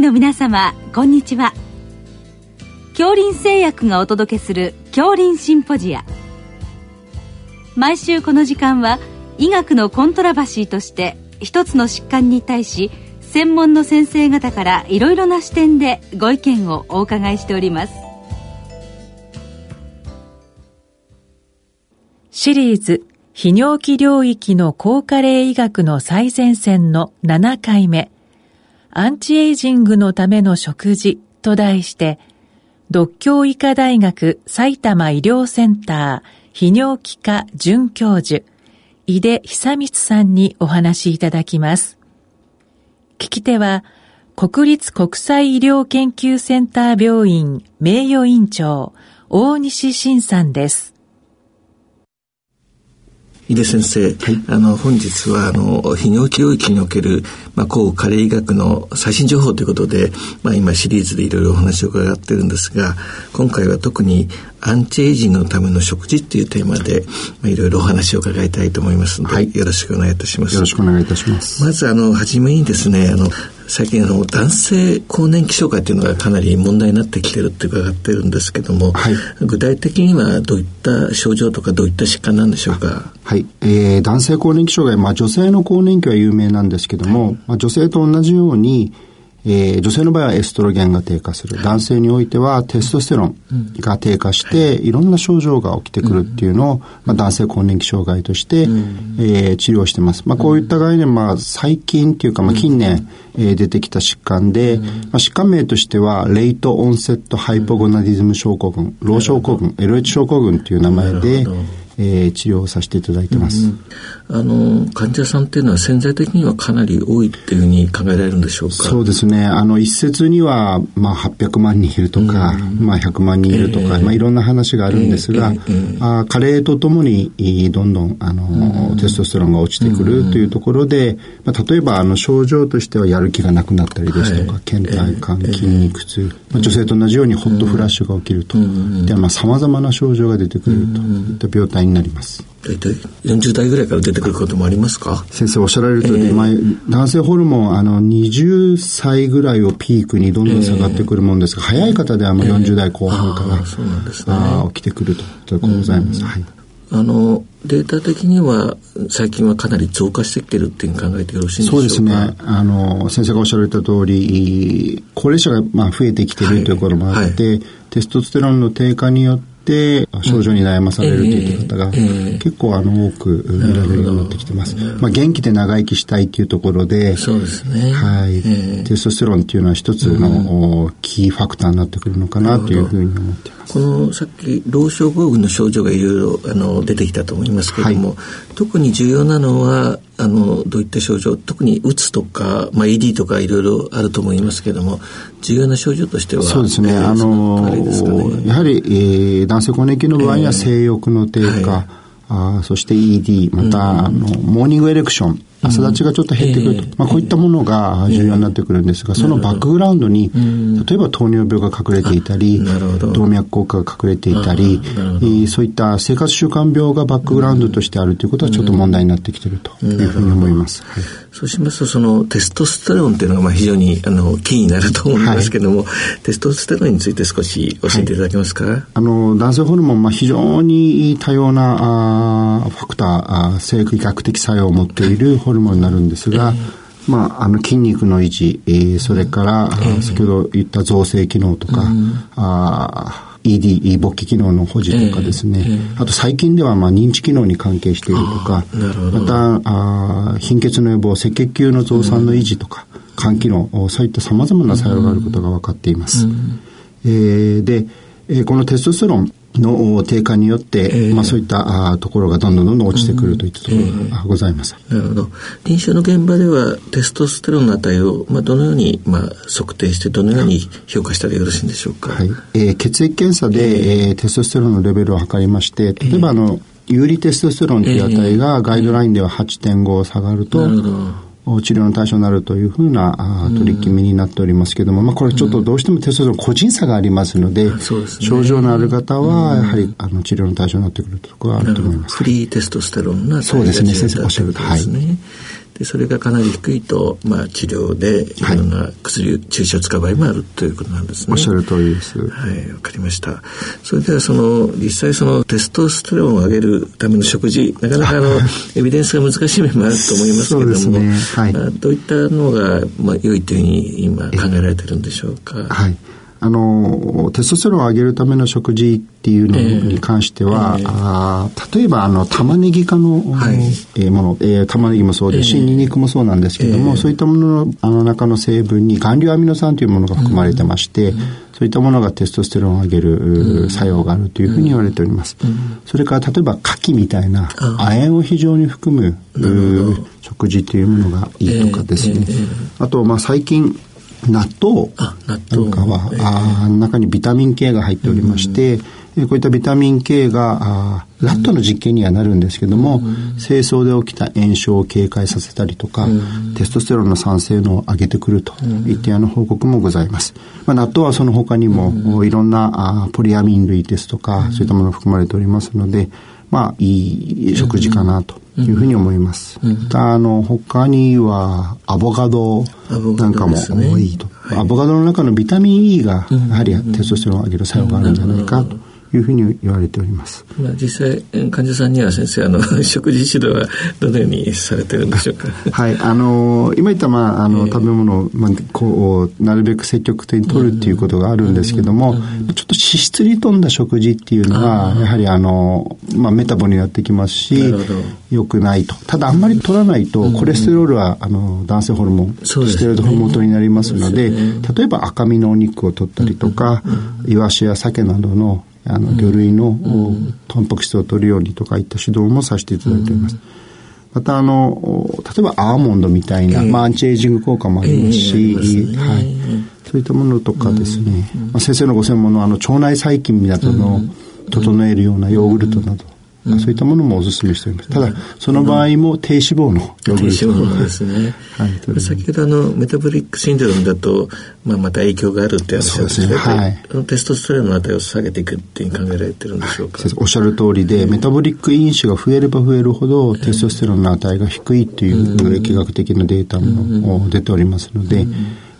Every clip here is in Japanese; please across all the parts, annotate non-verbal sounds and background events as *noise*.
医の皆様こんにちは。恐林製薬がお届けする恐林シンポジア。毎週この時間は医学のコントラバシーとして一つの疾患に対し専門の先生方からいろいろな視点でご意見をお伺いしております。シリーズ泌尿器領域の高加齢医学の最前線の7回目。アンチエイジングのための食事と題して、独協医科大学埼玉医療センター泌尿器科准教授、井出久光さんにお話しいただきます。聞き手は、国立国際医療研究センター病院名誉院長、大西晋さんです。井出先生、はい、あの本日はあの泌尿器領域における、まあ、抗加齢医学の最新情報ということで、まあ、今シリーズでいろいろお話を伺ってるんですが今回は特にアンチエイジングのための食事っていうテーマで、まあ、いろいろお話を伺いたいと思いますので、はい、よろしくお願いいたします。よろしくお願いいたします。まずあの初めにですねあの最近あの男性更年期障害っていうのがかなり問題になってきてるって伺ってるんですけども、はい、具体的にはどういった症状とかどういった疾患なんでしょうか？はい、えー、男性更年期障害、まあ、女性の更年期は有名なんですけども、はい、まあ、女性と同じようにえー、女性の場合はエストロゲンが低下する。男性においてはテストステロンが低下して、い。ろんな症状が起きてくるっていうのを、まあ、男性更年期障害として、えー、治療してます。まあ、こういった概念、まあ、最近っていうか、まあ、近年、えー、出てきた疾患で、まあ、疾患名としては、レイトオンセットハイポゴナディズム症候群、ロー症候群、LH 症候群という名前で、えー、治療させていただいてます、うんあの患者さんっていうのは潜在的にはかなり多いっていうふうに考えられるんでしょうか？そうですね。あの一説には、まあ、800万人いるとか、うん、まあ、100万人いるとか、えー、まあ、いろんな話があるんですが、えーえー、あ加齢とともにどんどんあの、うん、テストステロンが落ちてくるというところで、まあ、例えばあの症状としてはやる気がなくなったりですとか、はい、倦怠感、筋肉痛、まあ、女性と同じようにホットフラッシュが起きると、うん、でさまざ、まな症状が出てくると。いった病態になります。大体40代ぐらいから出てくることもありますか？先生おっしゃられるとおり、えー、男性ホルモンあの20歳ぐらいをピークにどんどん下がってくるもんですが、えー、早い方ではもう40代後半から、えー、ね、起きてくるとということございます、はい、あのデータ的には最近はかなり増加してきてるっていう考えてよろしいんでしょうか？そうですね。あの先生がおっしゃられた通り高齢者がまあ増えてきてるということもあって、はい。はい、テストステロンの低下によってて症状に悩まされるという方が結構あの多く見られるようになってきてます。まあ、元気で長生きしたいというところで、そうですね。はい。テストステロンっていうのは一つのキーファクターになってくるのかなというふうに思っています。このさっき老症候群の症状がいろいろあの出てきたと思いますけれども、はい、特に重要なのはあのどういった症状特にうつとか、まあ、ED とかいろいろあると思いますけれども重要な症状としてはそうですねあの、ね、やはり、えー、男性更年期の場合には性欲の低下、えーはいあそして ED、また、うん、あの、モーニングエレクション、朝立ちがちょっと減ってくると、うん、まあ、こういったものが重要になってくるんですが、そのバックグラウンドに、例えば糖尿病が隠れていたり、動脈硬化が隠れていたり、そういった生活習慣病がバックグラウンドとしてあるということはちょっと問題になってきているというふうに思います。はい、そうしますと、そのテストステロンっていうのがまあ非常にあのキーになると思うんですけども、はい、テストステロンについて少し教えていただけますか、はい、あの男性ホルモン、まあ、非常に多様なあファクターあ生理学的作用を持っているホルモンになるんですが、まあ、あの筋肉の維持、えー、それから、先ほど言った造成機能とか、あ ED、勃起機能の保持とかですね、あと最近ではまあ認知機能に関係しているとか、またあ貧血の予防、赤血球の増産の維持とか、肝機能、そういった様々な作用があることが分かっています。えー、で、えー、このテストステロン、の低下によって、えー、まあ、そういったあところがどんどんどんどん落ちてくるといったところがございます。なるほど。臨床の現場ではテストステロンの値を、まあ、どのように、まあ、測定してどのように評価したらよろしいんでしょうか？はい。えー、血液検査で、えー、テストステロンのレベルを測りまして、例えばあの、有利テストステロンという値がガイドラインでは8.5下がると、なるほど。治療の対象になるというふうなあ取り決めになっておりますけれども、まあ、これちょっとどうしてもテストステロン個人差がありますので、症状のある方はやはりあの治療の対象になってくるところはあると思います。フリーテストステロンがそうですね。先生おっしゃるとり。ですね。でそれがかなり低いと、まあ、治療でいろんな薬、はい、注射を使う場合もあるということなんですね。おっしゃる通りです。はいわかりましたそれではその実際そのテストステロンを上げるための食事なかなかあの *laughs* エビデンスが難しい面もあると思いますけれども、ねはい、どういったのが、まあ、良いというふうに今考えられてるんでしょうか？はいあの、テストステロンを上げるための食事っていうのに関しては、えー、あ例えば、あの、玉ねぎ科の、はい、えー、もの、えー、玉ねぎもそうです。し、え。ー、ニンニクもそうなんですけども、えー、そういったもののあの中の成分に含硫アミノ酸というものが含まれてまして、うん、そういったものがテストステロンを上げる作用があるというふうに言われております。うん、それから、例えば、牡蠣みたいな、亜鉛を非常に含む食事というものがいいとかですね。あと、まあ、最近、納豆。なんかは、あ中にビタミン K が入っておりまして、こういったビタミン K がラットの実験にはなるんですけども、清掃で起きた炎症を警戒させたりとか、テストステロンの酸性能を上げてくるといったような報告もございます。まあ、納豆はその他にも、いろんなあポリアミン類ですとか、そういったものが含まれておりますので、まあ、いい食事かなというふうに思います。あの、他には、アボカドなんかも多いと。アボカドの中のビタミン E が、やはりテストステロンを上げる作用があるんじゃないかと。いうふうに言われております。まあ、実際患者さんには先生あの *laughs* 食事指導はどのようにされてるんでしょうか？*laughs* はいあの今言ったまああの、食べ物をまあこうなるべく積極的に取るっていうことがあるんですけども、ちょっと脂質に富んだ食事っていうのはやはりあのまあメタボになってきますし良くないと。ただあんまり取らないとコレステロールはあの男性ホルモン、ステロイドホルモンになりますので、例えば赤身のお肉を取ったりとか、イワシや鮭などのあの魚類のタンパク質を取るようにとかいった指導もさせていただいております。またあの例えばアーモンドみたいな、まあ、アンチエイジング効果もありますし、はい、そういったものとかですね、まあ、先生のご専門のあの腸内細菌などの整えるようなヨーグルトなど、うん、そういったものもお勧めしております。ただ、その場合も低脂肪の低脂肪ですね。はい。先ほどあの、メタボリックシンドロームだと、まあ、また影響があるって話をして、ね、はい。テストステロンの値を下げていくっていう考えられてるんでしょうか？おっしゃる通りで、メタボリック因子が増えれば増えるほど、テストステロンの値が低いという疫学的なデータも出ておりますので、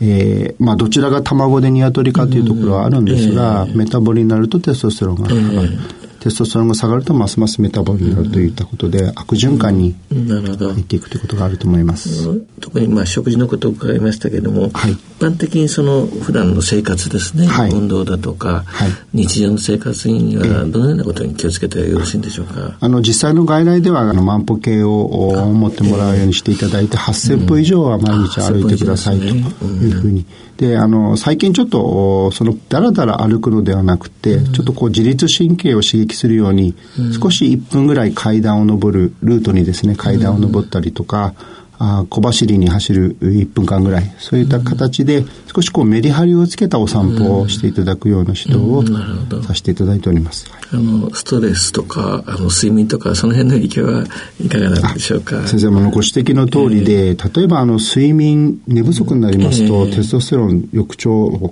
えー、まあどちらが卵で鶏かというところはあるんですが、メタボリになるとテストステロンが上がる。テストステロンが下がるとますますメタボになるといったことで、悪循環に入っていくということがあると思います。特にまあ食事のことを伺いましたけれども、はい、一般的にその普段の生活ですね、はい、運動だとか、はい、日常の生活にはどのようなことに気をつけてよろしいんでしょうか？あの実際の外来ではあの万歩計を持ってもらうようにしていただいて、8000歩以上は毎日歩いてくださいというふうに。であの最近ちょっとそのだらだら歩くのではなくて、ちょっとこう自律神経を刺激するように、少し1分ぐらい階段を上るルートにですね階段を上ったりとか、あ小走りに走る1分間ぐらい。そういった形で少しこうメリハリをつけたお散歩をしていただくような指導をさせていただいております、あのストレスとかあの睡眠とかその辺の影響はいかがなんでしょうか？先生もご指摘の通りで、えー、例えばあの睡眠寝不足になりますと、えー、テストステロン翌朝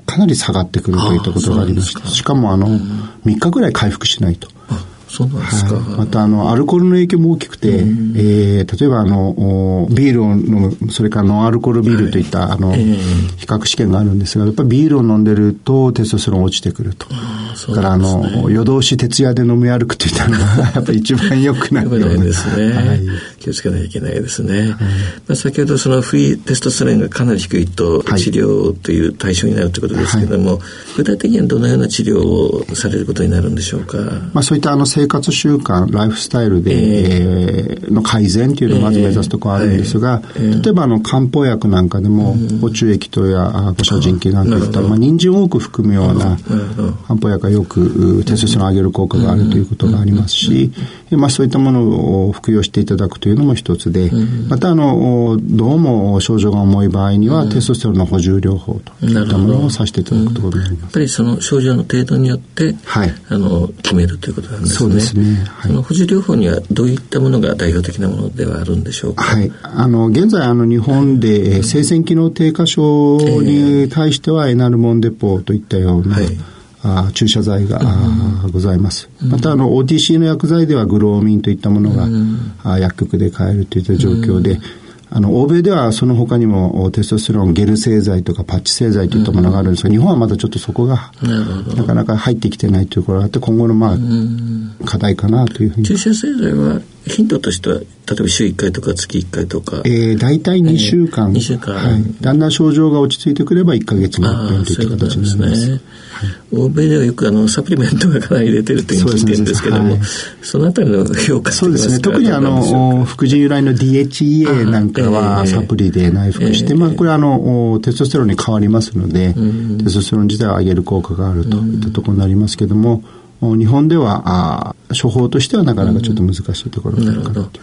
かなり下がってくるといったことがありましてしかもあの3日ぐらい回復しないと。そうなんですか。はい、また、あの、アルコールの影響も大きくて、えー、例えば、あの、ビールを飲む、それからノンアルコールビールといった、はい、あの、比較試験があるんですが、やっぱりビールを飲んでるとテストステロン落ちてくると。それから、あの、夜通し徹夜で飲み歩くといったのが、やっぱり一番良くないような。ですね。はい、気をつけなきゃいけないですね。はい、まあ、先ほど、そのフリーテストステロンがかなり低いと、治療という対象になるということですけれども、具体的にはどのような治療をされることになるんでしょうか？まあ、そういったあの生活習慣、ライフスタイルで、えー、の改善というのをまず目指すところあるんですが、えー、例えばあの漢方薬なんかでも、補充液糖や五車腎気なんかいった、まあ、人参を多く含むような漢方薬がよくテストステロンを上げる効果があるということがありますし、まあ、そういったものを服用していただくというのも一つで、またあのどうも症状が重い場合には、テストステロンの補充療法といったものをさせていただくところになります。やっぱりその症状の程度によって、はい、あの決めるということなんですね。そうですね。はい、その補充療法にはどういったものが代表的なものではあるんでしょうか？はい。あの現在あの日本で生鮮機能低下症に対してはエナルモンデポといったような、はいあ注射剤が、うん、ございます。またあの OTC の薬剤ではグローミンといったものが、うん、薬局で買えるといった状況で、あの、欧米ではその他にもテストステロンゲル製剤とかパッチ製剤といったものがあるんですが、日本はまだちょっとそこがなかなか入ってきてないというところがあって、今後のまあ、課題かなというふうに。注射製剤は頻度としては例えば週1回とか月1回とか。えー、大体2週間。えー、2週間。はい。だんだん症状が落ち着いてくれば1か月に一遍といった形になります。ね欧米ではよくあのサプリメントがかなり入れてるという聞いてるんですけども、そ,、のあたりの評価そうですね。特にあの、副腎由来の DHEA なんかはサプリで内服して、まあこれあの、テストステロンに変わりますので、テストステロン自体を上げる効果があるといったところになりますけども、日本ではあ処方としてはなかなかちょっと難しいところがあるかなと、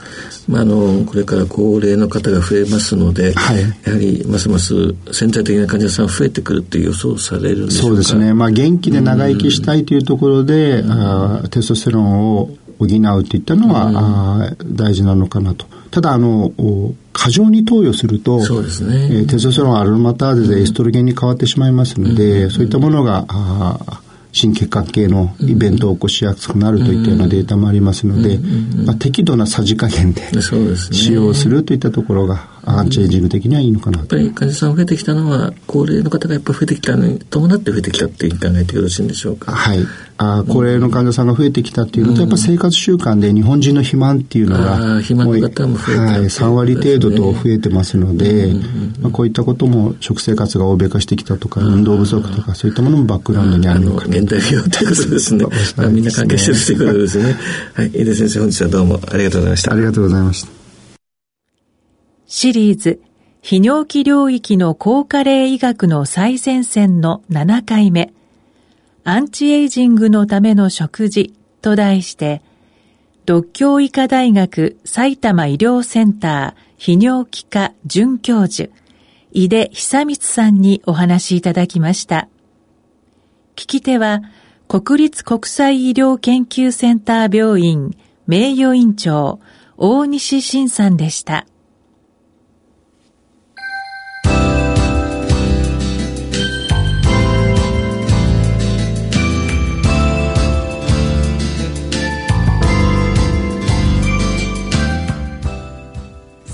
まあ、あのこれから高齢の方が増えますので、はい、やはりますます潜在的な患者さん増えてくるという予想されるんでしょうか？そうですね、まあ、元気で長生きしたいというところで、あテストステロンを補うといったのは、あ大事なのかなと。ただ、あの、過剰に投与すると、そうですね。えー、テストステロンアルマターゼでエストロゲンに変わってしまいますので、うん、そういったものが、あ心血管系のイベントを起こしやすくなるといったようなデータもありますので、まあ、適度なさじ加減で使用するといったところがアンチエイジング的にはいいのかなと。やっぱり患者さん増えてきたのは、高齢の方がやっぱり増えてきたのに伴って増えてきたっていう考えてよろしいんでしょうか？はい。あ高齢の患者さんが増えてきたっていうのと、やっぱ生活習慣で日本人の肥満っていうのが、肥満の方も増えて、はい、3割程度と増えてますので、まあ、こういったことも食生活が欧米化してきたとか、運動不足とか、そういったものもバックグラウンドにあるのかな。現代病ということですね。まあ、みんな関係してるということですね。はい。井出先生、本日はどうもありがとうございました。ありがとうございました。シリーズ泌尿器領域の高加齢医学の最前線の7回目、アンチエイジングのための食事と題して、独協医科大学埼玉医療センター泌尿器科准教授、井出久光さんにお話しいただきました。聞き手は、国立国際医療研究センター病院名誉院長、大西晋さんでした。